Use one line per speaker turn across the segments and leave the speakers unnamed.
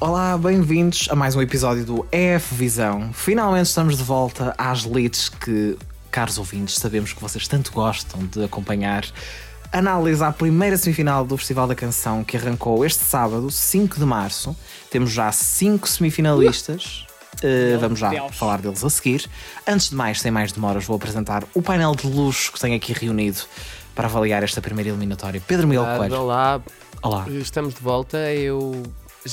Olá, bem-vindos a mais um episódio do EF Visão. Finalmente estamos de volta às leads que, caros ouvintes, sabemos que vocês tanto gostam de acompanhar. Análise à primeira semifinal do Festival da Canção que arrancou este sábado, 5 de março. Temos já cinco semifinalistas. Uh, vamos já Deus. falar deles a seguir. Antes de mais, sem mais demoras, vou apresentar o painel de luxo que tenho aqui reunido para avaliar esta primeira eliminatória. Pedro Miguel Coelho.
Olá.
Olá.
Estamos de volta. Eu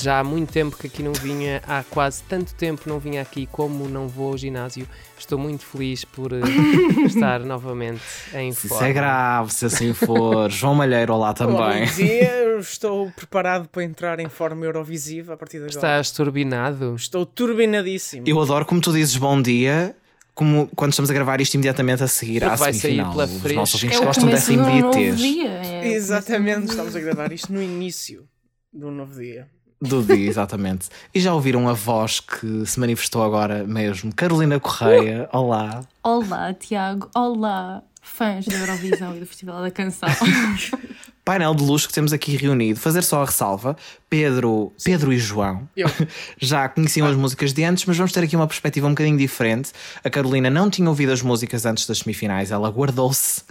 já há muito tempo que aqui não vinha, há quase tanto tempo não vinha aqui como não vou ao ginásio. Estou muito feliz por uh, estar novamente em
se
forma.
Isso é grave, se assim for. João Malheiro, olá também.
Bom dia, estou preparado para entrar em forma Eurovisiva a partir de agora.
Estás turbinado?
Estou turbinadíssimo.
Eu adoro como tu dizes bom dia como quando estamos a gravar isto imediatamente a seguir
Porque
à
vai
semifinal.
Sair pela
Os nossos ouvintes
é
gostam dessa imediatez.
É,
Exatamente, estamos a gravar isto no início do novo dia.
Do dia, exatamente. E já ouviram a voz que se manifestou agora mesmo? Carolina Correia, uh! olá.
Olá, Tiago. Olá, fãs da Eurovisão e do Festival da Canção.
Painel de luxo que temos aqui reunido. Fazer só a ressalva: Pedro, Pedro e João
Eu.
já conheciam ah. as músicas de antes, mas vamos ter aqui uma perspectiva um bocadinho diferente. A Carolina não tinha ouvido as músicas antes das semifinais, ela guardou-se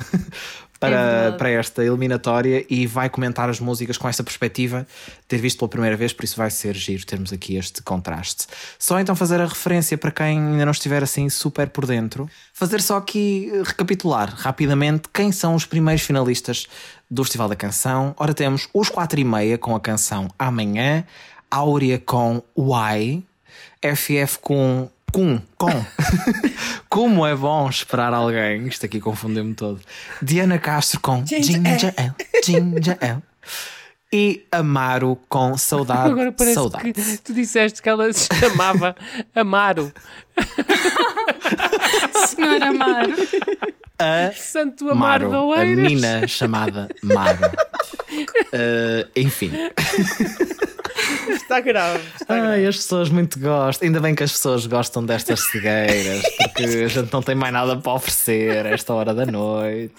para, é para esta eliminatória e vai comentar as músicas com essa perspectiva, ter visto pela primeira vez, por isso vai ser giro termos aqui este contraste. Só então fazer a referência para quem ainda não estiver assim super por dentro, fazer só aqui eh, recapitular rapidamente quem são os primeiros finalistas do Festival da Canção. Ora, temos os 4 e meia com a canção Amanhã, Áurea com Why, FF com com, com. Como é bom esperar alguém. Isto aqui confundiu-me todo. Diana Castro com Ginger Ale. Ginger Ale. E Amaro com Saudade.
Agora parece
saudade.
que tu disseste que ela se chamava Amaro.
Senhor Amaro.
A
Santo Amaro
Maro,
da
a menina chamada Maro. Uh, enfim.
Está grave. Está
Ai,
grave.
as pessoas muito gostam. Ainda bem que as pessoas gostam destas cegueiras, porque a gente não tem mais nada para oferecer a esta hora da noite.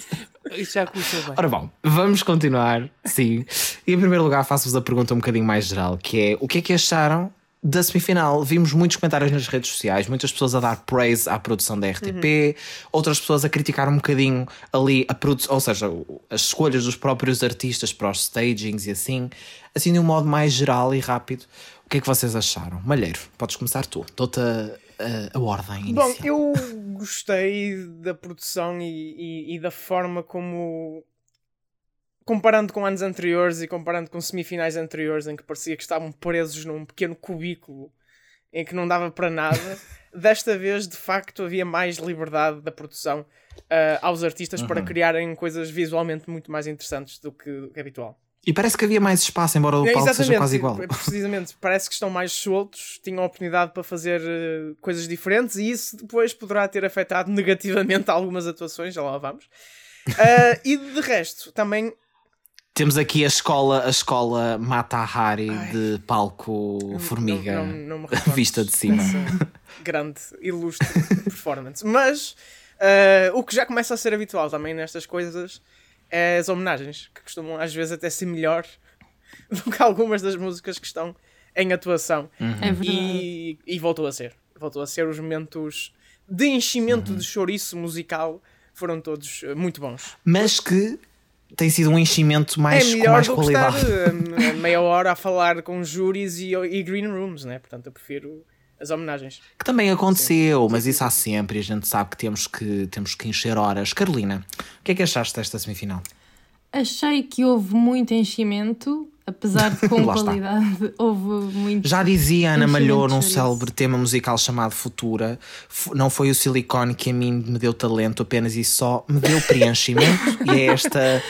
Isso já começou bem.
Ora bom, vamos continuar, sim. E em primeiro lugar faço-vos a pergunta um bocadinho mais geral, que é o que é que acharam da semifinal? Vimos muitos comentários nas redes sociais, muitas pessoas a dar praise à produção da RTP, uhum. outras pessoas a criticar um bocadinho ali a produção, ou seja, as escolhas dos próprios artistas para os stagings e assim, assim de um modo mais geral e rápido. O que é que vocês acharam? Malheiro, podes começar tu. Dou-te a, a, a, ordem inicial.
Bom, eu gostei da produção e, e, e da forma como comparando com anos anteriores e comparando com semifinais anteriores em que parecia que estavam presos num pequeno cubículo em que não dava para nada, desta vez de facto havia mais liberdade da produção uh, aos artistas uhum. para criarem coisas visualmente muito mais interessantes do que, do que habitual.
E parece que havia mais espaço, embora o palco Exatamente, seja quase igual.
Precisamente, parece que estão mais soltos, tinham a oportunidade para fazer uh, coisas diferentes e isso depois poderá ter afetado negativamente algumas atuações, já lá vamos. Uh, e de resto, também
temos aqui a escola, a escola Mata Hari de palco formiga
não, não, não
vista de cima.
grande, ilustre performance. Mas uh, o que já começa a ser habitual também nestas coisas é as homenagens, que costumam às vezes até ser melhor do que algumas das músicas que estão em atuação.
Uhum. É
e, e, voltou a ser. Voltou a ser os momentos de enchimento uhum. de chouriço musical foram todos muito bons.
Mas que tem sido um enchimento mais,
é
com mais
do
qualidade.
Que estar, eh, meia hora a falar com júris e, e green rooms, né? Portanto, eu prefiro as homenagens.
Que também aconteceu, Sim. mas isso há sempre e a gente sabe que temos que, temos que encher horas. Carolina, o que é que achaste desta semifinal?
Achei que houve muito enchimento, apesar de com qualidade, houve muito.
Já dizia Ana Malhou num célebre tema musical chamado Futura: não foi o silicone que a mim me deu talento, apenas e só me deu preenchimento. e é esta.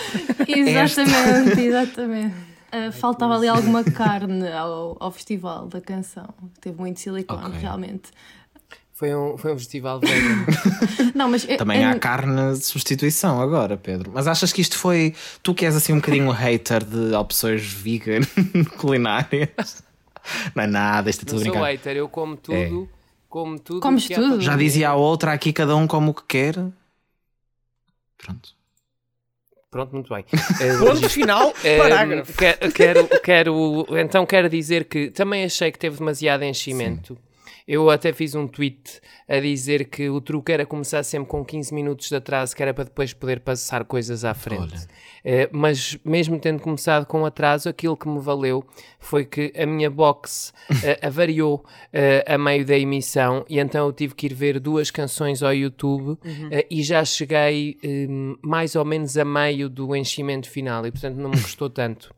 Exatamente, esta... exatamente. Uh, faltava ali alguma carne ao, ao festival da canção. Teve muito silicone, okay. realmente.
Foi um, foi um festival vegan.
não, mas
Também há carne de substituição agora, Pedro. Mas achas que isto foi. Tu que és assim um bocadinho hater de opções vegan culinárias? Não é nada, isto é tudo
não
brincar.
sou hater, eu como tudo. É. Como tudo.
Comes tudo.
Já dizia a outra aqui, cada um como o que quer. Pronto.
Pronto, muito bem.
Ponto final, parágrafo.
Quero, quero, quero, então quero dizer que também achei que teve demasiado enchimento. Sim. Eu até fiz um tweet a dizer que o truque era começar sempre com 15 minutos de atraso, que era para depois poder passar coisas à frente. Uh, mas mesmo tendo começado com atraso, aquilo que me valeu foi que a minha box uh, avariou uh, a meio da emissão e então eu tive que ir ver duas canções ao YouTube uhum. e já cheguei mais ou menos a meio do enchimento final e portanto não me gostou tanto.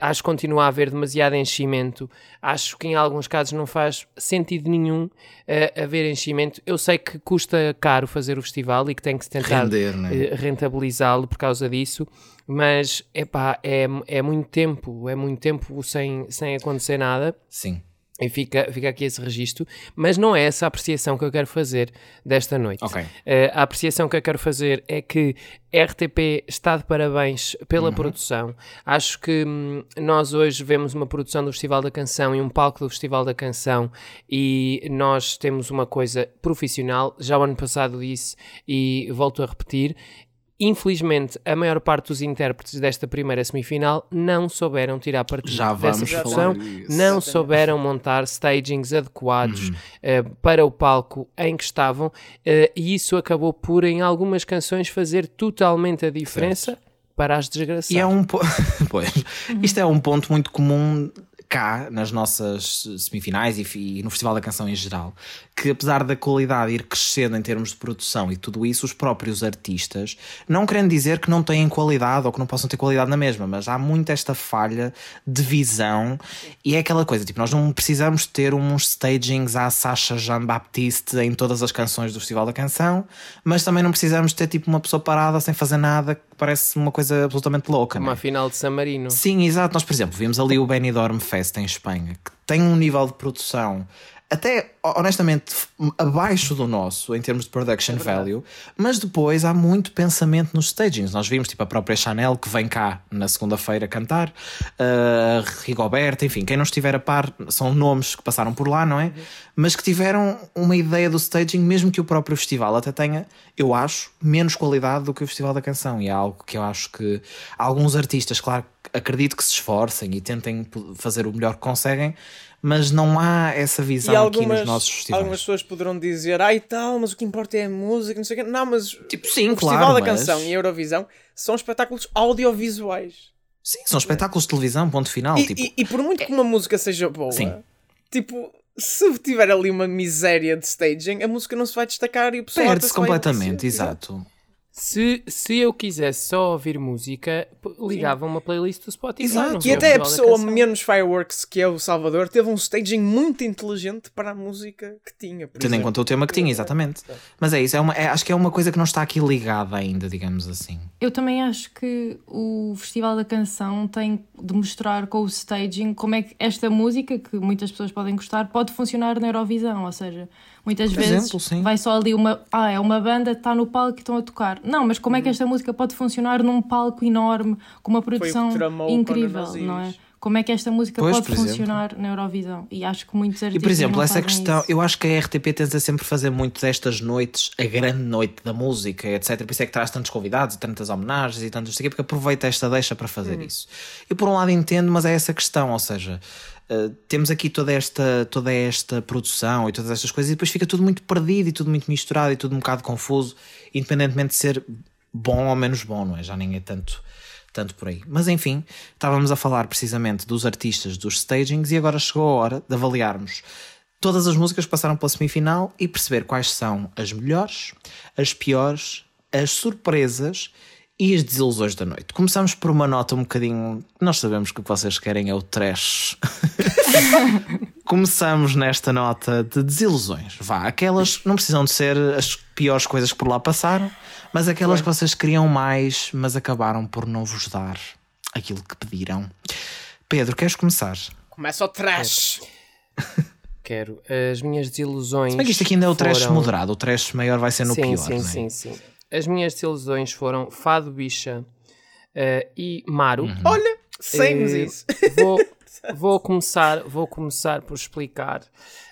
acho que continua a haver demasiado enchimento. Acho que em alguns casos não faz sentido nenhum haver enchimento. Eu sei que custa caro fazer o festival e que tem que se tentar né? rentabilizá-lo por causa disso, mas epá, é, é muito tempo, é muito tempo sem, sem acontecer nada.
Sim.
E fica, fica aqui esse registro, mas não é essa a apreciação que eu quero fazer desta noite.
Okay. Uh,
a apreciação que eu quero fazer é que RTP está de parabéns pela uhum. produção. Acho que hum, nós hoje vemos uma produção do Festival da Canção e um palco do Festival da Canção e nós temos uma coisa profissional. Já o ano passado disse e volto a repetir. Infelizmente, a maior parte dos intérpretes desta primeira semifinal não souberam tirar partido
Já
dessa produção, não souberam montar stagings adequados uhum. uh, para o palco em que estavam, uh, e isso acabou por, em algumas canções, fazer totalmente a diferença. Certo. Para as desgraçadas.
E é um pois, isto é um ponto muito comum cá nas nossas semifinais e, e, no Festival da Canção em geral, que apesar da qualidade ir crescendo em termos de produção e tudo isso, os próprios artistas, não querendo dizer que não têm qualidade ou que não possam ter qualidade na mesma, mas há muito esta falha de visão e é aquela coisa, tipo, nós não precisamos ter uns stagings à Sacha Jean Baptiste em todas as canções do Festival da Canção, mas também não precisamos ter tipo uma pessoa parada sem fazer nada que parece uma coisa absolutamente louca.
Uma
né?
final de San Marino.
Sim, exato. Nós, por exemplo, vimos ali o Benidorm Fest em Espanha, que tem um nível de produção até honestamente abaixo do nosso em termos de production é value, mas depois há muito pensamento nos stagings. Nós vimos tipo a própria Chanel que vem cá na segunda-feira cantar, uh, Rigoberta, enfim, quem não estiver a par são nomes que passaram por lá, não é? Mas que tiveram uma ideia do staging, mesmo que o próprio festival até tenha, eu acho, menos qualidade do que o Festival da Canção. E é algo que eu acho que alguns artistas, claro, acredito que se esforcem e tentem fazer o melhor que conseguem mas não há essa visão algumas, aqui nos nossos festivais.
Algumas pessoas poderão dizer, ai tal, mas o que importa é a música, não sei o quê. Não, mas
tipo, sim,
o
claro,
Festival
da
mas... Canção e a Eurovisão são espetáculos audiovisuais.
Sim, são espetáculos de televisão, ponto final.
E,
tipo...
e, e por muito que uma música seja boa, sim. tipo, se tiver ali uma miséria de staging, a música não se vai destacar e o pessoal
perde-se completamente, exato.
Se, se eu quisesse só ouvir música, ligava uma playlist do Spotify.
Exato. E até a pessoa menos fireworks que é o Salvador teve um staging muito inteligente para a música que tinha.
Tendo em conta o tema que tinha, exatamente. Mas é isso, é uma, é, acho que é uma coisa que não está aqui ligada ainda, digamos assim.
Eu também acho que o Festival da Canção tem de mostrar com o staging como é que esta música, que muitas pessoas podem gostar, pode funcionar na Eurovisão. Ou seja, muitas Por vezes exemplo, vai só ali uma. Ah, é uma banda, está no palco e estão a tocar. Não, mas como é que uhum. esta música pode funcionar num palco enorme, com uma produção incrível, não é? Como é que esta música pois, pode funcionar exemplo. na Eurovisão? E acho que muitos artistas.
E por exemplo, essa questão,
isso.
eu acho que a RTP tenta sempre fazer muito destas noites, a grande noite da música, etc. Por isso é que traz tantos convidados e tantas homenagens e tantos. porque aproveita esta deixa para fazer hum. isso. E por um lado entendo, mas é essa questão, ou seja. Uh, temos aqui toda esta, toda esta produção e todas estas coisas, e depois fica tudo muito perdido e tudo muito misturado e tudo um bocado confuso, independentemente de ser bom ou menos bom, não é? Já nem é tanto, tanto por aí. Mas enfim, estávamos a falar precisamente dos artistas, dos stagings, e agora chegou a hora de avaliarmos todas as músicas que passaram pela semifinal e perceber quais são as melhores, as piores, as surpresas e as desilusões da noite. Começamos por uma nota um bocadinho. Nós sabemos que o que vocês querem é o trash. Começamos nesta nota de desilusões. Vá, aquelas não precisam de ser as piores coisas que por lá passaram, mas aquelas que vocês queriam mais, mas acabaram por não vos dar aquilo que pediram. Pedro, queres começar?
Começa o trash.
Quero. As minhas desilusões. Se
bem que isto aqui ainda é o trash foram... moderado, o trash maior vai ser no
sim,
pior.
Sim,
é?
sim, sim. As minhas desilusões foram Fado Bicha uh, e Maru. Uhum.
Olha, saímos uh, isso.
Vou, vou começar, vou começar por explicar.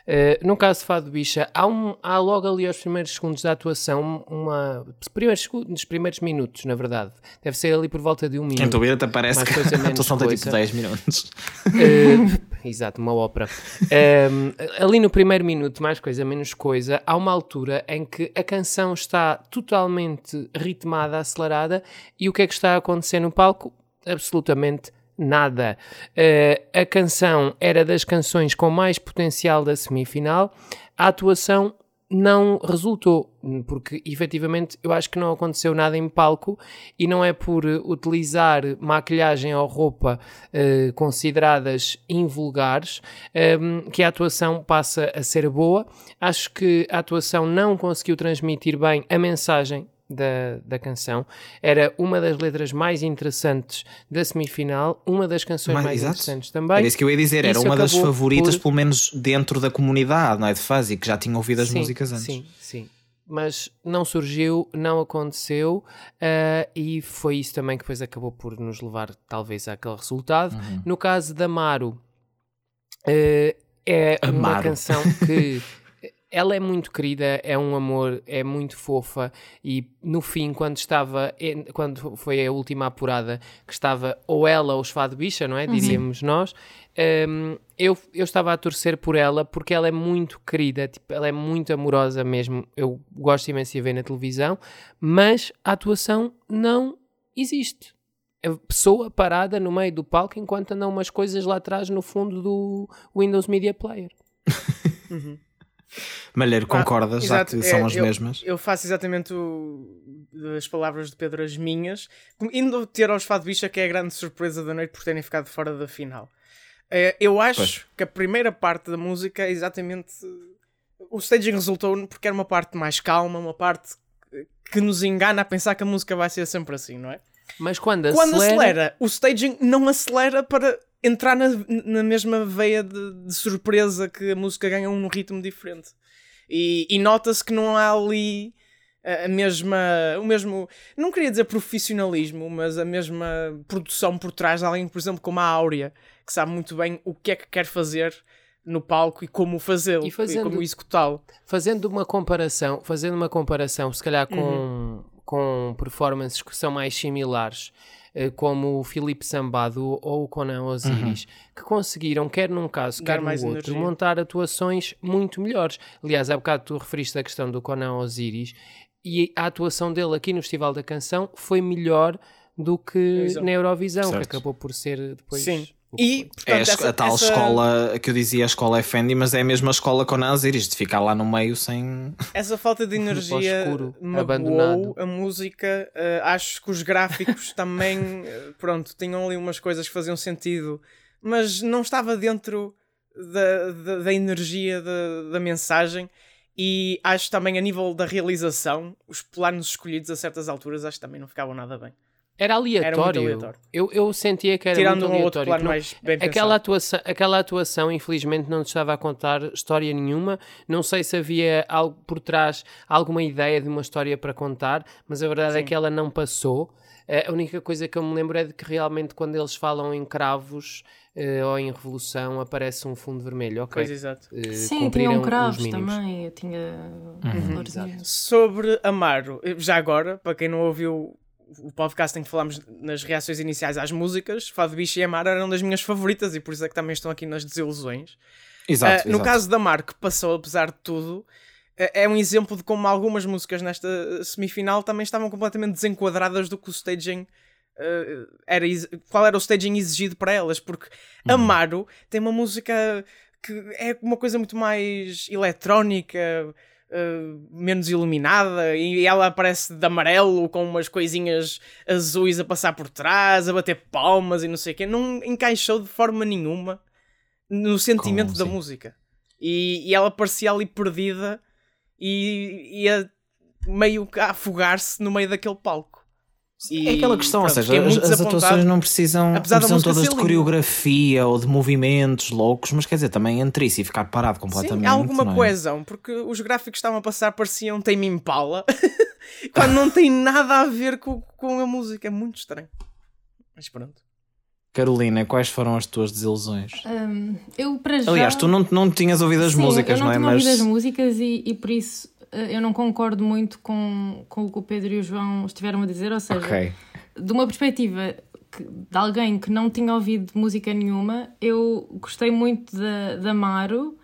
Uh, no caso de Fado Bicha, há, um, há logo ali aos primeiros segundos da atuação, uma. Primeiros, nos primeiros minutos, na verdade. Deve ser ali por volta de um minuto.
Em tua vida até parece que a atuação tem tipo 10 minutos.
Uh, exato, uma ópera. Um, ali no primeiro minuto, mais coisa, menos coisa, há uma altura em que a canção está totalmente ritmada, acelerada, e o que é que está a acontecer no palco? Absolutamente nada. Uh, a canção era das canções com mais potencial da semifinal. A atuação não resultou, porque efetivamente eu acho que não aconteceu nada em palco e não é por utilizar maquilhagem ou roupa uh, consideradas invulgares ehm, que a atuação passa a ser boa. Acho que a atuação não conseguiu transmitir bem a mensagem da, da canção. Era uma das letras mais interessantes da semifinal, uma das canções mais, mais interessantes também.
Era isso que eu ia dizer, era uma das favoritas, por... pelo menos dentro da comunidade, não é? De fãs e que já tinham ouvido as
sim,
músicas antes.
Sim, sim. Mas não surgiu, não aconteceu, uh, e foi isso também que depois acabou por nos levar, talvez, àquele resultado. Uhum. No caso da Amaro, uh, é Amaro. uma canção que ela é muito querida, é um amor, é muito fofa e no fim, quando estava, quando foi a última apurada, que estava ou ela ou os Fado Bicha, não é? Uhum. Diríamos nós, um, eu, eu estava a torcer por ela porque ela é muito querida, tipo, ela é muito amorosa mesmo. Eu gosto imenso de ver na televisão, mas a atuação não existe. A pessoa parada no meio do palco enquanto andam umas coisas lá atrás no fundo do Windows Media Player.
uhum. Malheiro, concordas, ah, já que são é, as
eu,
mesmas?
Eu faço exatamente o, as palavras de Pedro as minhas, indo ter aos Fado Bicha, que é a grande surpresa da noite por terem ficado fora da final. Uh, eu acho pois. que a primeira parte da música é exatamente. O staging resultou porque era uma parte mais calma, uma parte que nos engana a pensar que a música vai ser sempre assim, não é?
Mas quando,
quando acelera... acelera, o staging não acelera para entrar na, na mesma veia de, de, surpresa que a música ganha um ritmo diferente. E, e nota-se que não há ali a, a mesma. O mesmo. Não queria dizer profissionalismo, mas a mesma produção por trás de alguém, por exemplo, como a Áurea, que sabe muito bem o que é que quer fazer no palco e como fazê-lo e, fazendo, e como executá-lo.
Fazendo uma comparação, fazendo uma comparação, se calhar com, uhum. Com performances que são mais similares eh, como o Filipe Sambado ou o Conan Osiris, uhum. que conseguiram, quer num caso, quer no outro, energia. montar atuações muito melhores. Aliás, há bocado tu referiste a questão do Conan Osiris e a atuação dele aqui no Festival da Canção foi melhor do que Exato. na Eurovisão, certo. que acabou por ser depois.
Sim, e,
portanto, é a, essa, a tal essa... escola que eu dizia, a escola é Fendi, mas é a mesma escola com Naziris, de ficar lá no meio sem.
Essa falta de energia escuro, abandonado. a música. Uh, acho que os gráficos também, uh, pronto, tinham ali umas coisas que faziam sentido, mas não estava dentro da, da, da energia da, da mensagem. E acho também a nível da realização, os planos escolhidos a certas alturas, acho que também não ficavam nada bem.
Era aleatório. Era aleatório. Eu, eu sentia que era Tirando muito aleatório. Um outro mais bem aquela, atuação, aquela atuação, infelizmente, não estava a contar história nenhuma. Não sei se havia algo por trás, alguma ideia de uma história para contar, mas a verdade é Sim. é que ela não passou. A única coisa que eu me lembro é de que realmente quando eles falam em cravos uh, ou em revolução aparece um fundo vermelho, ok?
Pois, exato.
Uh, Sim, tinham cravos também, tinha
uhum. Sobre Amaro, já agora, para quem não ouviu o podcast em que falámos nas reações iniciais às músicas, Fado Bicho e Amar eram das minhas favoritas e por isso é que também estão aqui nas desilusões.
Exato,
uh, no caso da Mar, que passou apesar de tudo, uh, é um exemplo de como algumas músicas nesta semifinal também estavam completamente desenquadradas do que o staging uh, era, qual era o staging exigido para elas, porque uhum. Amaro tem uma música que é uma coisa muito mais eletrónica Uh, menos iluminada e ela aparece de amarelo com umas coisinhas azuis a passar por trás, a bater palmas e não sei o quê. Não encaixou de forma nenhuma no sentimento da música. E, e, ela parecia ali perdida e ia meio a afogar-se no meio daquele palco.
E, é aquela questão, pronto, ou seja, as, as atuações não precisam, não precisam todas de coreografia ou de movimentos loucos, mas quer dizer, também entre isso e ficar parado completamente. Sim,
há alguma
é?
coesão, porque os gráficos que estavam a passar pareciam Tame Impala, quando não tem nada a ver com, com a música, é muito estranho. Mas pronto.
Carolina, quais foram as tuas desilusões?
Um, eu para já...
Aliás, tu não, não tinhas ouvido as
Sim,
músicas,
não,
não,
é?
Mas
não tinha ouvido as músicas e, e por isso eu não concordo muito com, com o que o Pedro e o João estiveram a dizer, ou seja,
okay.
de uma perspectiva que, de alguém que não tinha ouvido música nenhuma, eu gostei muito da, da Maro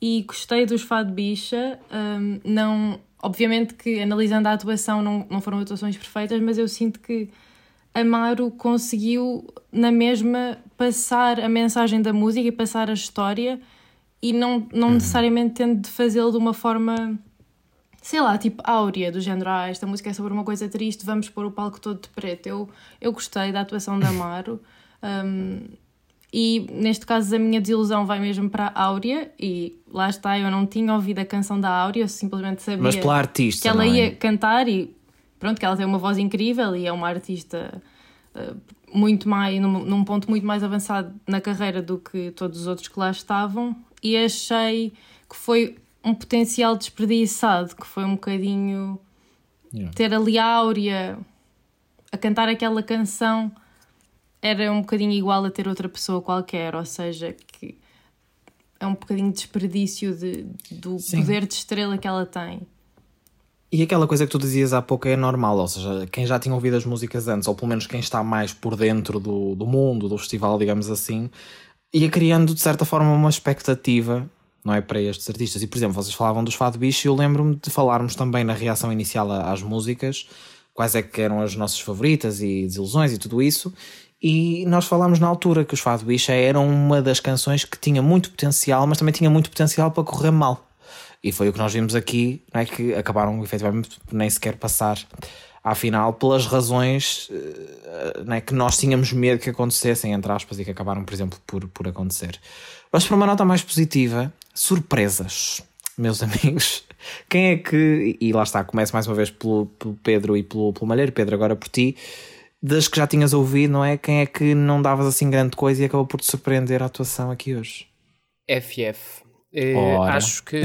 e gostei dos Fado Bicha. Um, não, obviamente que analisando a atuação não, não foram atuações perfeitas, mas eu sinto que Amaro conseguiu na mesma passar a mensagem da música e passar a história e não, não uhum. necessariamente tendo de fazê-lo de uma forma sei lá, tipo áurea, do género, ah, esta música é sobre uma coisa triste, vamos pôr o palco todo de preto. Eu, eu gostei da atuação da Amaro. Um, e neste caso a minha desilusão vai mesmo para a Áurea e lá está, eu não tinha ouvido a canção da Áurea, eu simplesmente sabia
Mas pela artista,
que ela
é?
ia cantar e pronto, que ela tem uma voz incrível e é uma artista uh, muito mais, num, num, ponto muito mais avançado na carreira do que todos os outros que lá estavam e achei que foi um potencial desperdiçado, que foi um bocadinho yeah. ter ali a Áurea a cantar aquela canção era um bocadinho igual a ter outra pessoa qualquer, ou seja, que é um bocadinho de desperdício de, do Sim. poder de estrela que ela tem.
E aquela coisa que tu dizias há pouco é normal, ou seja, quem já tinha ouvido as músicas antes, ou pelo menos quem está mais por dentro do, do mundo, do festival, digamos assim, ia criando de certa forma uma expectativa não é para estes artistas. E por exemplo, vocês falavam dos Fado Bicho e eu lembro-me de falarmos também na reação inicial às músicas, quais é que eram as nossas favoritas e desilusões e tudo isso. E nós falámos na altura que os Fado Bicha eram uma das canções que tinha muito potencial, mas também tinha muito potencial para correr mal. E foi o que nós vimos aqui, não é? que acabaram efetivamente nem sequer passar à final pelas razões eh, não é? que nós tínhamos medo que acontecessem, entre aspas, e que acabaram, por exemplo, por, por acontecer. Mas para uma nota mais positiva, surpresas, meus amigos. Quem é que, e lá está, começo mais uma vez pelo, pelo Pedro e pelo, pelo Malheiro, Pedro, agora por ti, das que já tinhas ouvido, não é? Quem é que não davas assim grande coisa e acabou por te surpreender a atuação aqui hoje?
FF. Uh, eh, acho, que,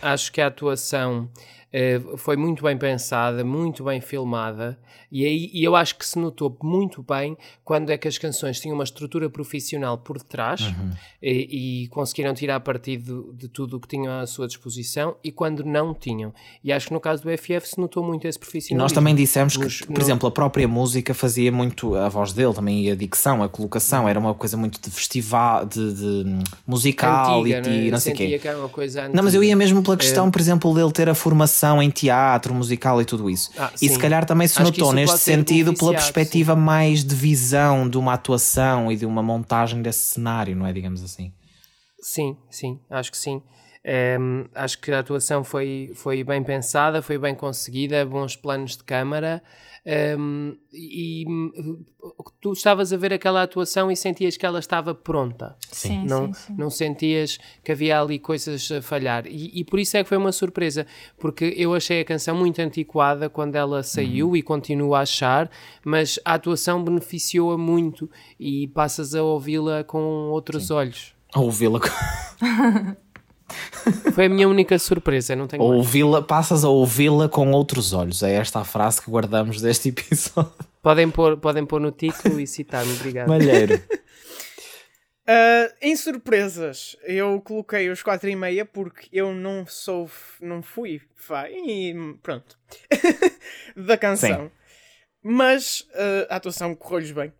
acho que a atuação uh, foi muito bem pensada, muito bem filmada e, aí, e eu acho que se notou muito bem quando é que as canções tinham uma estrutura profissional por detrás uhum. e, e, conseguiram tirar partido de tudo o que tinham à sua disposição e quando não tinham. E acho que no caso do FF se notou muito esse profissional.
Nós também dissemos que, Nos, por no... exemplo, a própria música fazia muito, a voz dele também e a dicção, a colocação, era uma coisa muito de festival, de, de musical Antiga, e,
não,
é? não sei o quê.
Que era uma coisa
não, mas eu ia mesmo pela questão, é... por exemplo, dele ter a formação em teatro, musical e tudo isso. Ah, e se calhar também se acho notou neste sentido pela perspectiva sim. mais de visão de uma atuação e de uma montagem desse cenário, não é? Digamos assim.
Sim, sim, acho que sim. Um, acho que a atuação foi, foi bem pensada, foi bem conseguida, bons planos de câmara. Um, e tu estavas a ver aquela atuação e sentias que ela estava pronta.
Sim,
não,
sim, sim.
não sentias que havia ali coisas a falhar. E, e, por isso é que foi uma surpresa, porque eu achei a canção muito antiquada quando ela saiu uhum. e continuo a achar, mas a atuação beneficiou-a muito e passas a ouvi-la com outros sim. olhos.
A ouvi-la com.
Foi a minha única surpresa, não tenho
ouvi-la, Passas a ouvi-la com outros olhos. É esta a frase que guardamos deste episódio.
Podem pôr, podem pôr no título e citar-me, obrigado.
Malheiro.
Uh, em surpresas, eu coloquei os 4 e meia porque eu não sou, não fui fã e pronto da canção. Sim. Mas uh, a atuação correu-lhes bem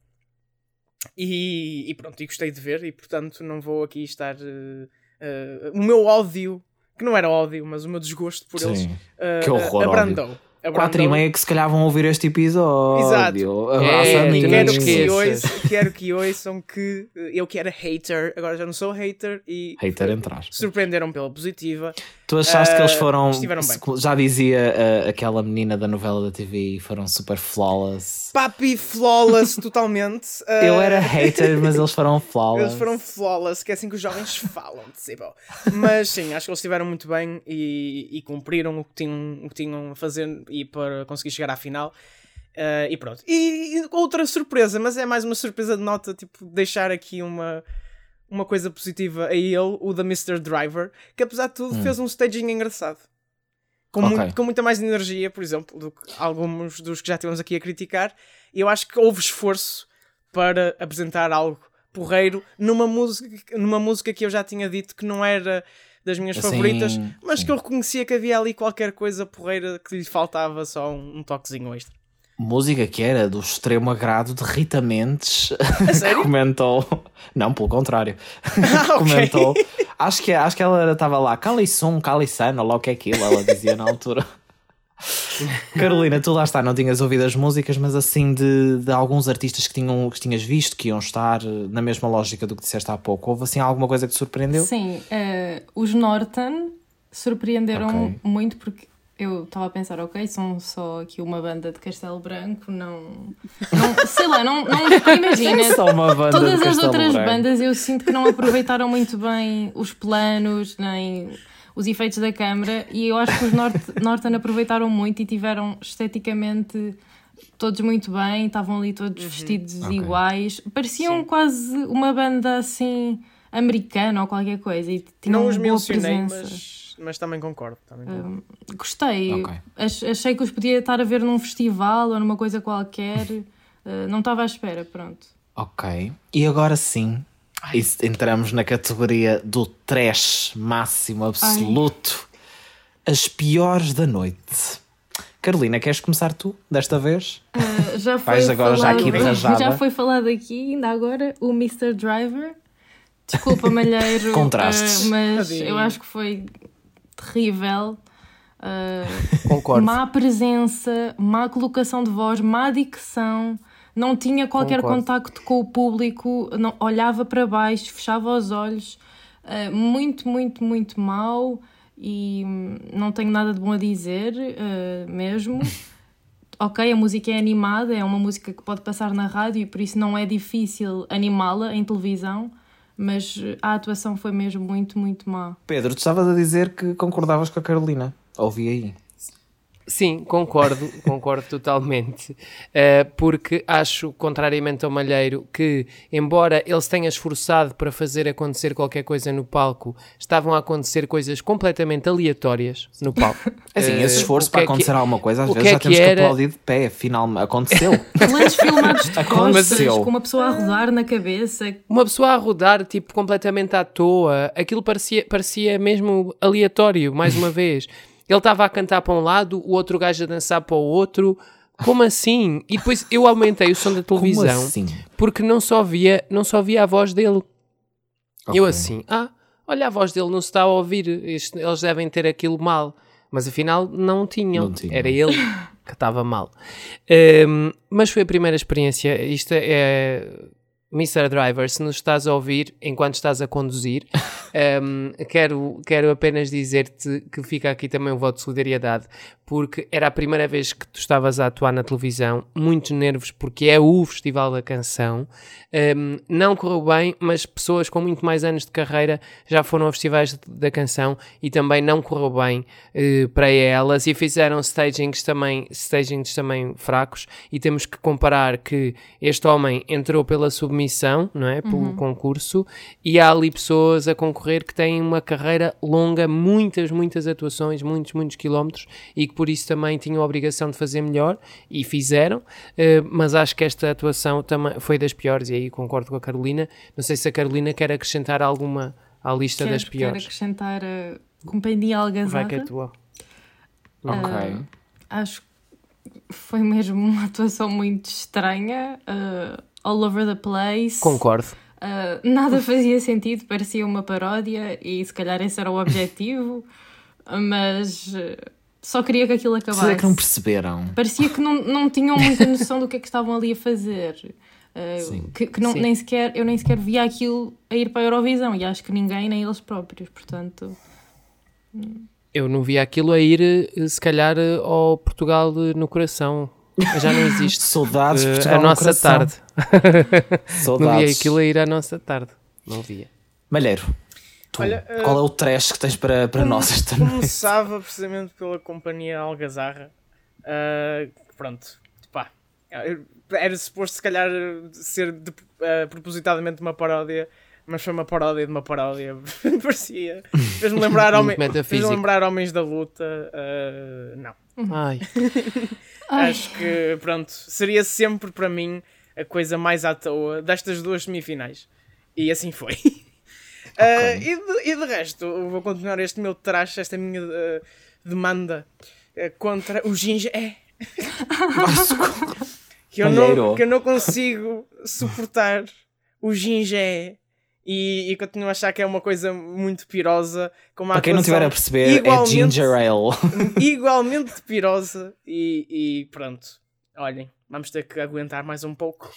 e, e, pronto, e gostei de ver e portanto não vou aqui estar uh, uh, o meu ódio, que não era ódio, mas o meu desgosto por Sim. eles, uh,
que horror,
abrandou.
Ódio. 4 e meia que se calhar vão ouvir este episódio. Exato. Abraço é, a mim.
Quero que, ouçam, quero que ouçam que eu que era hater, agora já não sou hater e
hater entrar.
surpreenderam pela positiva.
Tu achaste uh, que eles foram. Já dizia uh, aquela menina da novela da TV, foram super flawless.
Papi flawless totalmente.
Uh, eu era hater, mas eles foram flawless.
Eles foram flawless, que é assim que os jovens falam de si. Mas sim, acho que eles estiveram muito bem e, e cumpriram o que, tinham, o que tinham a fazer e para conseguir chegar à final. Uh, e pronto. E, e, outra surpresa, mas é mais uma surpresa de nota, tipo, deixar aqui uma, uma coisa positiva a ele, o da Mr. Driver, que apesar de tudo hum. fez um staging engraçado. Com, okay. muito, com muita mais energia, por exemplo, do que alguns dos que já tivemos aqui a criticar. E eu acho que houve esforço para apresentar algo porreiro numa música, numa música que eu já tinha dito que não era das minhas assim, favoritas, mas sim. que eu reconhecia que havia ali qualquer coisa porreira que lhe faltava só um, um toquezinho extra.
Música que era do extremo agrado de Rita Mendes, que comentou. Não, pelo contrário. Ah, comentou. Acho que, acho que ela estava lá, Calissan, ou lá o que é aquilo, ela dizia na altura. Carolina, tu lá está, não tinhas ouvido as músicas, mas assim de, de alguns artistas que, tinham, que tinhas visto que iam estar na mesma lógica do que disseste há pouco, houve assim alguma coisa que te surpreendeu?
Sim, uh, os Norton surpreenderam okay. muito porque eu estava a pensar, ok, são só aqui uma banda de Castelo Branco, não. não sei lá, não, não imagina.
só uma banda
todas
as
outras
Branco.
bandas eu sinto que não aproveitaram muito bem os planos, nem os efeitos da câmara, e eu acho que os North, Norton aproveitaram muito e tiveram esteticamente todos muito bem, estavam ali todos uhum. vestidos okay. iguais, pareciam Sim. quase uma banda assim americana ou qualquer coisa e tinham
não os
boa presença.
Mas, mas também concordo. Também concordo.
Um, gostei, okay. achei que os podia estar a ver num festival ou numa coisa qualquer, uh, não estava à espera, pronto.
Ok, e agora sim, Ai. entramos na categoria do trash máximo absoluto. Ai. As piores da noite. Carolina, queres começar tu desta vez?
Uh, já foi Vais agora falado, já aqui de Já foi falado aqui, ainda agora, o Mr. Driver. Desculpa, Malheiro.
Contrastes.
Uh, mas eu acho que foi terrível.
Uh, Concordo.
Má presença, má colocação de voz, má dicção não tinha qualquer Concordo. contacto com o público, não, olhava para baixo, fechava os olhos, uh, muito, muito, muito mal e hum, não tenho nada de bom a dizer uh, mesmo. ok, a música é animada, é uma música que pode passar na rádio e por isso não é difícil animá-la em televisão, mas a atuação foi mesmo muito, muito má.
Pedro, tu estavas a dizer que concordavas com a Carolina. Ouvi aí.
Sim, concordo, concordo totalmente. Uh, porque acho, contrariamente ao Malheiro, que embora ele se tenha esforçado para fazer acontecer qualquer coisa no palco, estavam a acontecer coisas completamente aleatórias no palco.
Assim, esse esforço uh, para é acontecer que, alguma coisa, às vezes é já temos que, era... que aplaudir de pé, afinal, aconteceu.
Planos filmados de costas, com uma pessoa a rodar na cabeça.
Uma pessoa a rodar, tipo, completamente à toa. Aquilo parecia, parecia mesmo aleatório, mais uma vez. Ele estava a cantar para um lado, o outro gajo a dançar para o outro. Como assim? E depois eu aumentei o som da televisão assim? porque não só via, não só via a voz dele. Okay. Eu assim, ah, olha a voz dele não se está a ouvir, eles devem ter aquilo mal. Mas afinal não tinham, não tinha. era ele que estava mal. Um, mas foi a primeira experiência. Isto é Mr. Driver, se nos estás a ouvir enquanto estás a conduzir, um, quero, quero apenas dizer-te que fica aqui também um voto de solidariedade, porque era a primeira vez que tu estavas a atuar na televisão, muitos nervos, porque é o Festival da Canção. Um, não correu bem, mas pessoas com muito mais anos de carreira já foram a festivais da canção e também não correu bem uh, para elas e fizeram stagings também, stagings também fracos. E temos que comparar que este homem entrou pela submissão, não é? Pelo uhum. concurso, e há ali pessoas a concorrer que têm uma carreira longa, muitas, muitas atuações, muitos, muitos quilómetros e que por isso também tinham a obrigação de fazer melhor e fizeram, uh, mas acho que esta atuação também foi das piores e aí concordo com a Carolina. Não sei se a Carolina quer acrescentar alguma à lista
quer,
das piores.
Quer acrescentar a Companhia Algazarra.
Vai que é tua.
Ok.
Uh, acho que foi mesmo uma atuação muito estranha, uh, all over the place.
Concordo.
Uh, nada fazia sentido, parecia uma paródia e se calhar esse era o objetivo, mas só queria que aquilo acabasse.
Será que não perceberam?
Parecia que não, não tinham muita noção do que é que estavam ali a fazer. Uh, que, que não, nem sequer, eu nem sequer via aquilo a ir para a Eurovisão e acho que ninguém, nem eles próprios, portanto.
Eu não via aquilo a ir, eh, se calhar, eh, ao Portugal no coração. Já não existe.
Saudades, uh, Portugal
A nossa
coração.
tarde. Saudades. Não via aquilo a ir à nossa tarde. Não via.
Malheiro, Tu, Olha, uh, qual é o trash que tens para, para nós esta
noite? Começava precisamente pela companhia Algazarra. Uh, pronto, pá. Era suposto, se calhar, ser de, uh, propositadamente uma paródia, mas foi uma paródia de uma paródia. Parecia. Fez-me lembrar, homem, fez lembrar Homens da Luta. não.
Ai.
Acho que, pronto, seria sempre para mim a coisa mais à toa destas duas semifinais. E assim foi. Okay. Uh, e, de, e de resto, vou continuar este meu trash, esta minha uh, demanda uh, contra o Ginja. É. que, eu não, que eu não consigo suportar o Ginja. E, e continuo a achar que é uma coisa muito pirosa.
Para quem não estiver a perceber, é Ginger Ale.
igualmente pirosa. E, e pronto, olhem. Vamos ter que aguentar mais um pouco.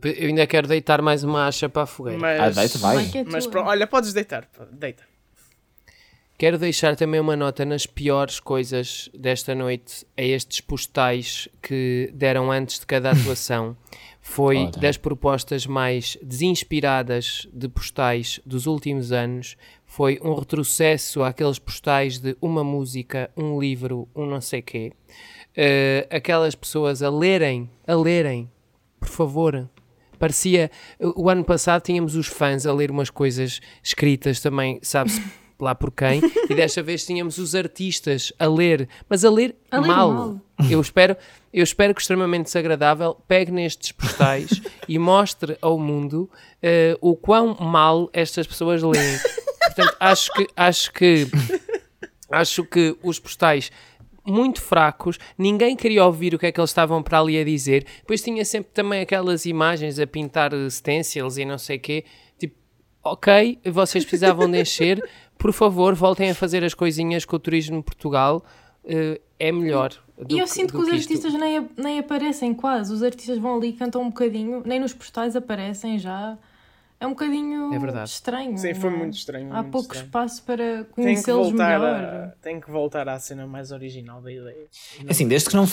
Eu ainda quero deitar mais uma acha para a fogueira.
Mas, ah, deita, vai.
Mas pronto, olha, podes deitar. Deita.
Quero deixar também uma nota nas piores coisas desta noite a estes postais que deram antes de cada atuação. Foi das propostas mais desinspiradas de postais dos últimos anos. Foi um retrocesso àqueles postais de uma música, um livro, um não sei quê uh, aquelas pessoas a lerem, a lerem, por favor. Parecia, o ano passado tínhamos os fãs a ler umas coisas escritas também, sabe-se lá por quem, e desta vez tínhamos os artistas a ler, mas a ler, a mal. mal. Eu espero, eu espero que extremamente desagradável pegue nestes postais e mostre ao mundo uh, o quão mal estas pessoas leem. Portanto, acho que acho que acho que os postais muito fracos, ninguém queria ouvir o que é que eles estavam para ali a dizer. Depois tinha sempre também aquelas imagens a pintar stencils e não sei o quê. Tipo, ok, vocês precisavam de encher, por favor, voltem a fazer as coisinhas que o turismo de Portugal uh, é melhor.
E eu sinto que, que os artistas nem, nem aparecem quase. Os artistas vão ali, cantam um bocadinho, nem nos postais aparecem já é um bocadinho é estranho.
Sim, foi é? muito estranho.
Há
muito
pouco estranho. espaço para conhecê-los melhor. A,
tem que voltar à cena mais original da ideia.
Não... Assim, desde que não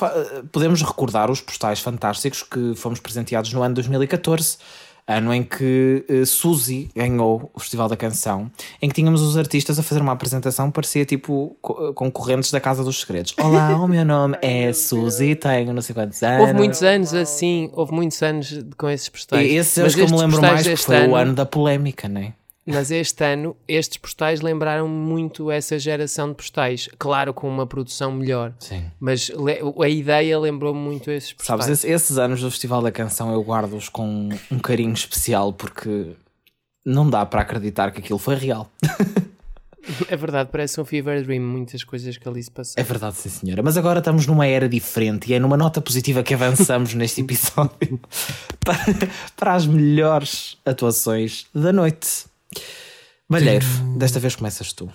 podemos recordar os postais fantásticos que fomos presenteados no ano 2014 ano em que uh, Suzy ganhou o Festival da Canção, em que tínhamos os artistas a fazer uma apresentação, parecia tipo co concorrentes da Casa dos Segredos. Olá, o meu nome é Suzy, tenho não sei quantos anos.
Houve muitos anos assim, houve muitos anos com esses postais.
E esses Mas que eu me lembro mais, que foi ano... o ano da polémica, não é?
Mas este ano, estes postais lembraram muito essa geração de postais. Claro, com uma produção melhor.
Sim.
Mas a ideia lembrou muito esses postais.
Sabes, esses anos do Festival da Canção eu guardo-os com um carinho especial porque não dá para acreditar que aquilo foi real.
É verdade, parece um fever dream, muitas coisas que ali se passaram.
É verdade, sim senhora. Mas agora estamos numa era diferente e é numa nota positiva que avançamos neste episódio para, para as melhores atuações da noite. Malheiro, desta vez começas tu.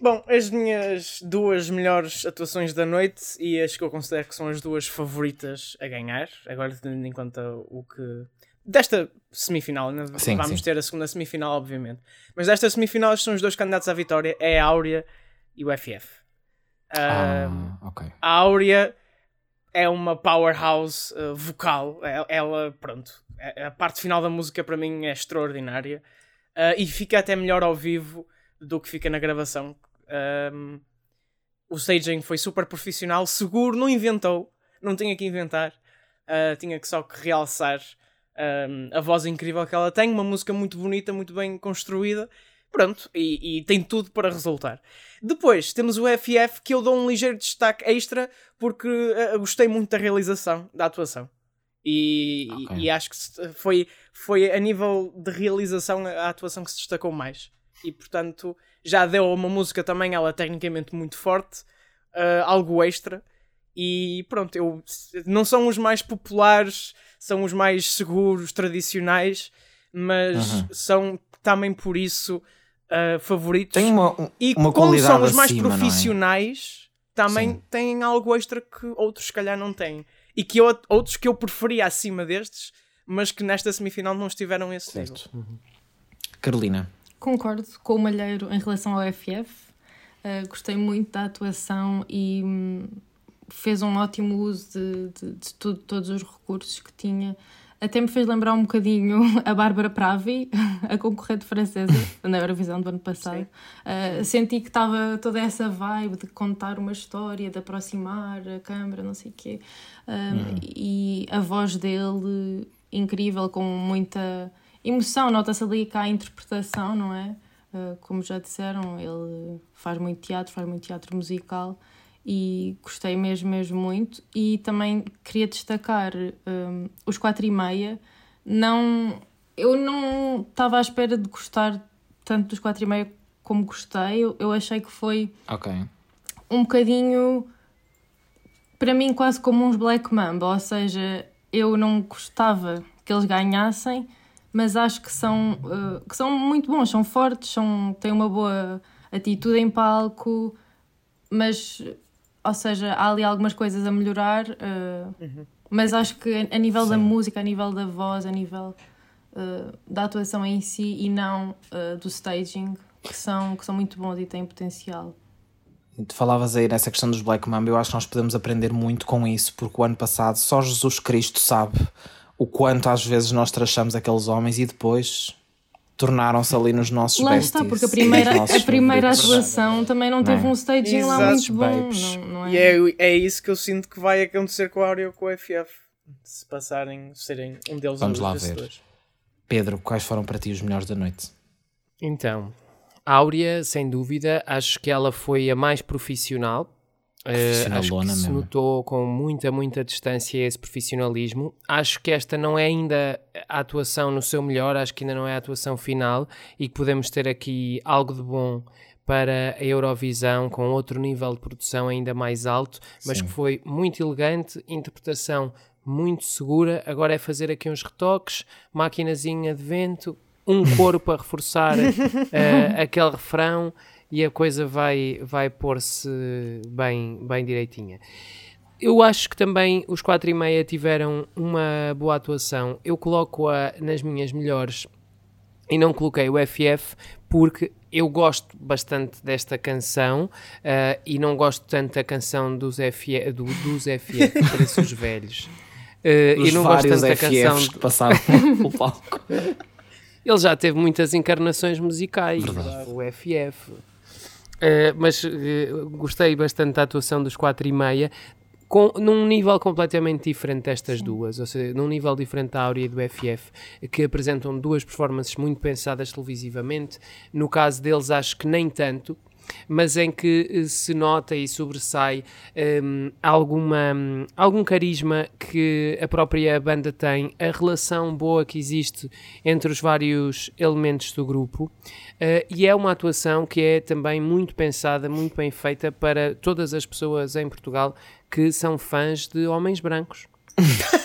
Bom, as minhas duas melhores atuações da noite e as que eu considero que são as duas favoritas a ganhar, agora tendo em conta o que. Desta semifinal, né? sim, vamos sim. ter a segunda semifinal, obviamente. Mas desta semifinal são os dois candidatos à vitória: é a Áurea e o FF.
Ah, uh, ok.
A Áurea é uma powerhouse uh, vocal. Ela, pronto, a parte final da música para mim é extraordinária. Uh, e fica até melhor ao vivo do que fica na gravação. Um, o staging foi super profissional, seguro, não inventou, não tinha que inventar, uh, tinha que só que realçar um, a voz incrível que ela tem, uma música muito bonita, muito bem construída. Pronto, e, e, tem tudo para resultar. Depois temos o FF que eu dou um ligeiro destaque extra porque uh, gostei muito da realização, da atuação. E, okay. e, acho que foi, foi a nível de realização a atuação que se destacou mais. E portanto já deu uma música também, ela tecnicamente muito forte, uh, algo extra. E pronto, eu, não são os mais populares, são os mais seguros, tradicionais, mas uhum. são também por isso uh, favoritos.
Tem uma, uma
e como são os mais acima, é? profissionais, é? também Sim. têm algo extra que outros se calhar não têm e que eu, outros que eu preferia acima destes, mas que nesta semifinal não estiveram esse certo. nível. Uhum.
Carolina.
Concordo com o Malheiro em relação ao FF. Uh, gostei muito da atuação e hum, fez um ótimo uso de, de, de tudo, todos os recursos que tinha até me fez lembrar um bocadinho a Bárbara Pravi, a concorrente francesa na Eurovisão do ano passado. Uh, senti que estava toda essa vibe de contar uma história, de aproximar a câmara, não sei o quê. Uh, uhum. E a voz dele, incrível, com muita emoção. Nota-se ali cá a interpretação, não é? Uh, como já disseram, ele faz muito teatro, faz muito teatro musical e gostei mesmo, mesmo muito. E também queria destacar um, os 4 e meia. Não, eu não estava à espera de gostar tanto dos 4 e meia como gostei. Eu, eu achei que foi
okay.
um bocadinho, para mim, quase como uns Black Mamba. Ou seja, eu não gostava que eles ganhassem, mas acho que são, uh, que são muito bons, são fortes, são, têm uma boa atitude em palco, mas, ou seja, há ali algumas coisas a melhorar, uh, uhum. mas acho que a nível Sim. da música, a nível da voz, a nível uh, da atuação em si e não do staging, que são, que são muito bons e têm potencial.
Tu falavas aí nessa questão dos Black Mamba, eu acho que nós podemos aprender muito com isso, porque o ano passado só Jesus Cristo sabe o quanto às vezes nós trachamos aqueles homens e depois tornaram-se ali nos nossos
Lá está, porque a primeira, a primeira atuação também não teve não é? um staging Exato. lá muito bom. Não, não é?
E é, é isso que eu sinto que vai acontecer com a Áurea ou com o FF. Se passarem, serem um deles
Vamos lá ver. Pedro, quais foram para ti os melhores da noite?
Então, Áurea, sem dúvida, acho que ela foi a mais profissional Uh, acho que se notou com muita, muita distância esse profissionalismo. Acho que esta não é ainda a atuação no seu melhor, acho que ainda não é a atuação final e que podemos ter aqui algo de bom para a Eurovisão com outro nível de produção ainda mais alto, mas Sim. que foi muito elegante, interpretação muito segura. Agora é fazer aqui uns retoques, maquinazinha de vento, um coro para reforçar uh, aquele refrão e a coisa vai, vai pôr-se bem, bem direitinha. Eu acho que também os 4 e meia tiveram uma boa atuação. Eu coloco-a nas minhas melhores e não coloquei o FF porque eu gosto bastante desta canção uh, e não gosto tanto da canção dos FF, do, dos FF, parece os velhos.
Uh, e não gosto tanto da canção que passaram pelo palco.
Ele já teve muitas encarnações musicais, Verdade. o FF. Uh, mas uh, gostei bastante da atuação dos 4 e meia com, num nível completamente diferente destas Sim. duas, ou seja, num nível diferente da Áurea e do FF, que apresentam duas performances muito pensadas televisivamente. No caso deles, acho que nem tanto, mas em que eh, se nota e sobressai um, alguma, um, algum carisma que a própria banda tem, a relação boa que existe entre os vários elementos do grupo, uh, e é uma atuação que é também muito pensada, muito bem feita para todas as pessoas em Portugal que são fãs de homens brancos.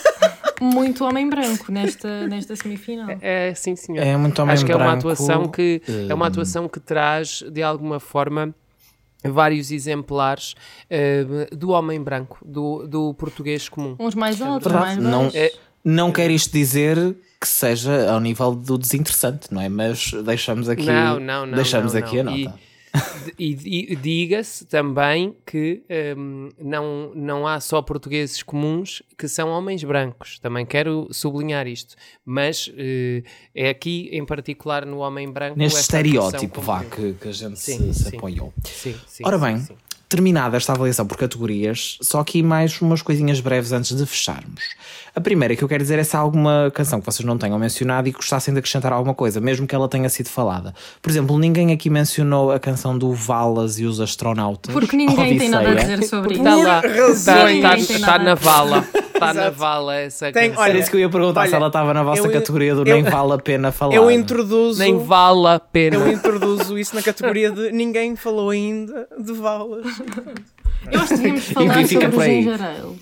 muito homem branco nesta, nesta semifinal.
É, é sim, senhor.
É muito homem
Acho que é uma atuação que é uma atuação que traz de alguma forma vários exemplares uh, do homem branco, do, do português comum.
Uns mais altos, mais
não, é, não quer isto dizer que seja ao nível do desinteressante, não é? Mas deixamos aqui, não, não, não, deixamos não, aqui a nota. E,
e, e diga-se também que um, não, não há só portugueses comuns que são homens brancos. Também quero sublinhar isto. Mas uh, é aqui, em particular, no homem branco.
Neste estereótipo, vá, que, que a gente sim, se, se apoiou. Sim, sim, Ora bem, sim, terminada esta avaliação por categorias, só aqui mais umas coisinhas breves antes de fecharmos. A primeira que eu quero dizer é se há alguma canção que vocês não tenham mencionado e gostassem de acrescentar alguma coisa, mesmo que ela tenha sido falada. Por exemplo, ninguém aqui mencionou a canção do Valas e os astronautas.
Porque ninguém Odisseia. tem nada a dizer sobre isso.
Está lá, está, está, está na vala. Está na vala essa
Tem,
canção.
Olha, Era isso que eu ia perguntar olha, se ela estava na vossa eu, categoria do eu, nem vale a pena falar.
Eu introduzo.
Nem vale a pena.
Eu introduzo isso na categoria de ninguém falou ainda de valas.
Eu acho que devíamos falar sobre o Ginger Ale.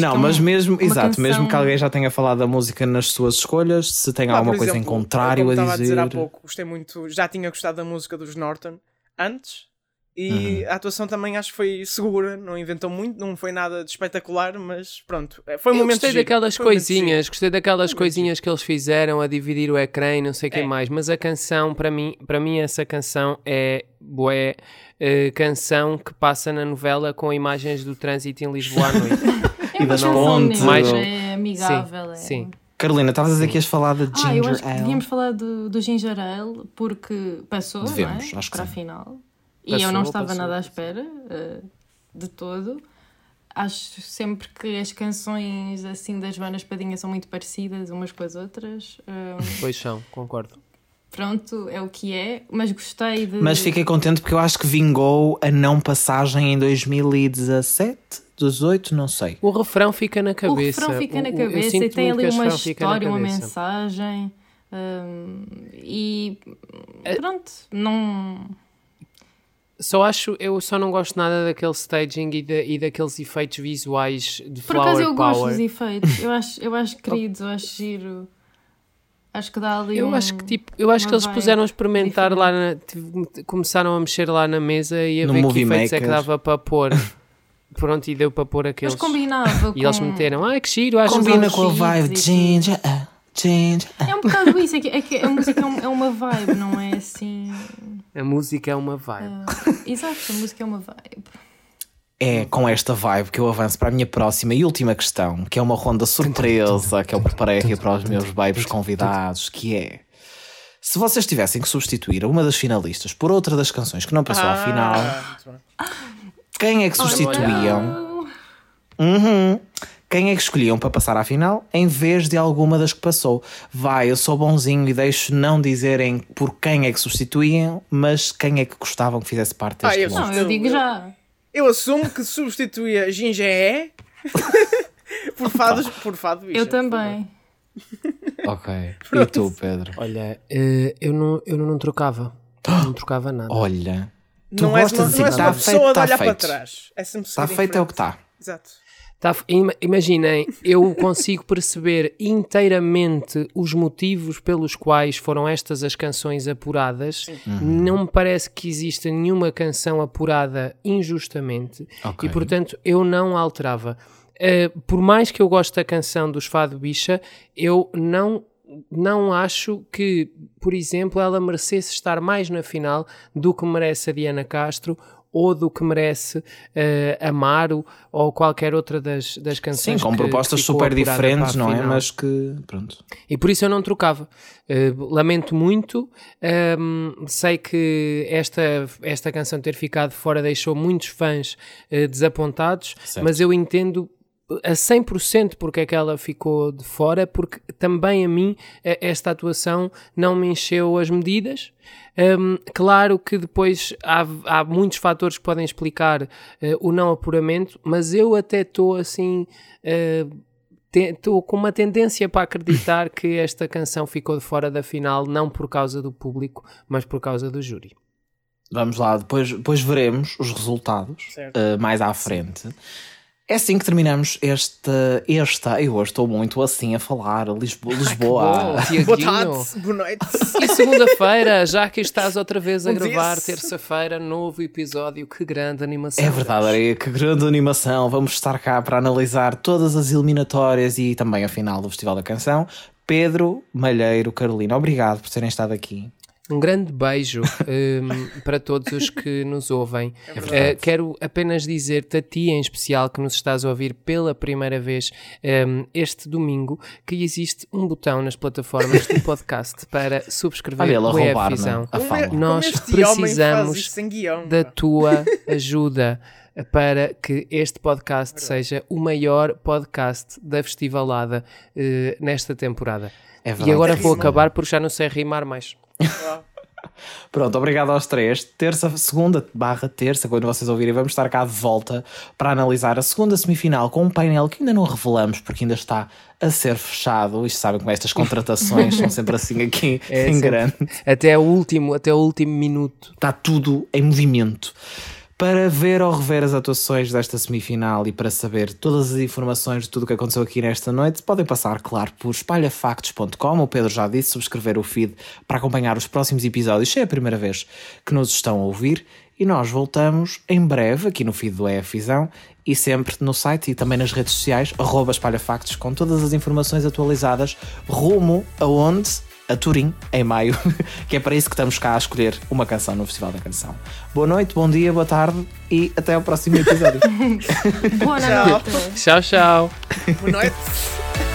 Não, é mas mesmo, exato, canção... mesmo que alguém já tenha falado da música nas suas escolhas, se tem ah, alguma exemplo, coisa em contrário a dizer.
a dizer há pouco, gostei muito, já tinha gostado da música dos Norton antes, e uhum. a atuação também acho que foi segura, não inventou muito, não foi nada de espetacular, mas pronto, é, foi um
Eu
momento
gostei daquelas coisinhas, gostei daquelas coisinhas que eles fizeram a dividir o ecrã e não sei o é. que mais, mas a canção, para mim, para mim essa canção é boé uh, canção que passa na novela com imagens do trânsito em Lisboa à noite.
e das pontes. Mais... É amigável, sim, é. sim.
Carolina, estavas a dizer que ias falar de Ginger
ah, eu
acho que
Ale. Devíamos falar do, do Ginger Ale porque passou Devemos, é? para a final. Passou, e eu não estava passou, nada à espera uh, de todo. Acho sempre que as canções assim das Joana Espadinha são muito parecidas umas com as outras.
Uh, pois são, concordo.
pronto, é o que é, mas gostei de.
Mas fiquei contente porque eu acho que vingou a não passagem em 2017, 18, não sei.
O refrão fica na cabeça.
O refrão fica na cabeça e tem ali uma história, uma mensagem. Um, e pronto, não.
Só acho, eu só não gosto nada daquele staging e, de, e daqueles efeitos visuais de
Por
flower
acaso eu
power.
gosto dos efeitos, eu acho, eu acho querido, eu acho giro. Acho que dá ali
Eu
um,
acho que tipo, eu acho que eles puseram a experimentar diferente. lá, na, tipo, começaram a mexer lá na mesa e a
no
ver
que
efeitos é que dava para pôr. Pronto, e deu para pôr aqueles.
Mas combinava.
E eles meteram, ai que giro, acho
Combina com a vibe ginger. Change.
É um bocado isso, é que, é que a música é, é uma vibe, não é assim.
A música é uma vibe.
Uh, exato, a música é uma vibe.
É com esta vibe que eu avanço para a minha próxima e última questão, que é uma ronda surpresa que eu preparei aqui para os meus vibes convidados, que é se vocês tivessem que substituir uma das finalistas por outra das canções que não passou ah, à final, quem é que substituíam? Uhum. Quem é que escolhiam para passar à final em vez de alguma das que passou? Vai, eu sou bonzinho e deixo não dizerem por quem é que substituíam, mas quem é que gostavam que fizesse parte deste ah,
eu, Não, eu digo já.
Eu assumo que substituía Gingé por, fados, por fado bicha,
Eu também.
Ok. E tu, Pedro?
Olha, uh, eu, não, eu não trocava. não trocava nada.
Olha.
Tu não és uma, de não és uma pessoa de olhar tá para trás. É
está feito é o que está.
Exato.
Tá, imaginem, eu consigo perceber inteiramente os motivos pelos quais foram estas as canções apuradas. Uhum. Não me parece que exista nenhuma canção apurada injustamente okay. e, portanto, eu não alterava. Uh, por mais que eu goste da canção dos Fado Bicha, eu não não acho que, por exemplo, ela merecesse estar mais na final do que merece a Diana Castro ou do que merece uh, Amaro ou qualquer outra das, das canções.
Sim, com
que,
propostas
que
super diferentes, não é? Mas que, pronto.
E por isso eu não trocava. Uh, lamento muito. Um, ehm, sei que esta, esta canção ter ficado fora deixou muitos fãs uh, desapontados, certo. mas eu entendo a 100% porque é que ela ficou de fora, porque também a mim esta atuação não me encheu as medidas. Um, claro que depois há, há, muitos fatores que podem explicar uh, o não apuramento, mas eu até estou assim. Estou uh, com uma tendência para acreditar que esta canção ficou de fora da final, não por causa do público, mas por causa do júri.
Vamos lá, depois, depois veremos os resultados uh, mais à frente. É assim que terminamos esta. esta eu hoje estou muito assim a falar. Lisboa. Lisboa.
Ai, Boa tarde, boa noite.
E segunda-feira, já que estás outra vez a gravar, terça-feira, novo episódio. Que grande animação.
É verdade, Areia, que grande animação. Vamos estar cá para analisar todas as eliminatórias e também a final do Festival da Canção. Pedro Malheiro, Carolina, obrigado por terem estado aqui.
Um grande beijo um, para todos os que nos ouvem. É uh, quero apenas dizer-te a ti em especial que nos estás a ouvir pela primeira vez um, este domingo que existe um botão nas plataformas do podcast para subscrever
o
EF Visão. Nós precisamos da tua ajuda para que este podcast seja o maior podcast da Festivalada uh, nesta temporada. É e agora vou acabar porque já não sei rimar mais.
Pronto, obrigado aos três. Terça, segunda barra terça, quando vocês ouvirem, vamos estar cá de volta para analisar a segunda semifinal com um painel que ainda não revelamos porque ainda está a ser fechado. Isto sabem como estas contratações são sempre assim aqui é, em grande.
Até o último, até o último minuto.
Está tudo em movimento. Para ver ou rever as atuações desta semifinal e para saber todas as informações de tudo o que aconteceu aqui nesta noite, podem passar, claro, por espalhafactos.com. O Pedro já disse, subscrever o feed para acompanhar os próximos episódios, se é a primeira vez que nos estão a ouvir. E nós voltamos em breve aqui no feed do EFisão e sempre no site e também nas redes sociais, arroba espalhafactos, com todas as informações atualizadas rumo aonde a Turim em maio, que é para isso que estamos cá a escolher uma canção no Festival da Canção. Boa noite, bom dia, boa tarde e até ao próximo episódio.
boa noite.
Tchau, tchau.
Boa noite.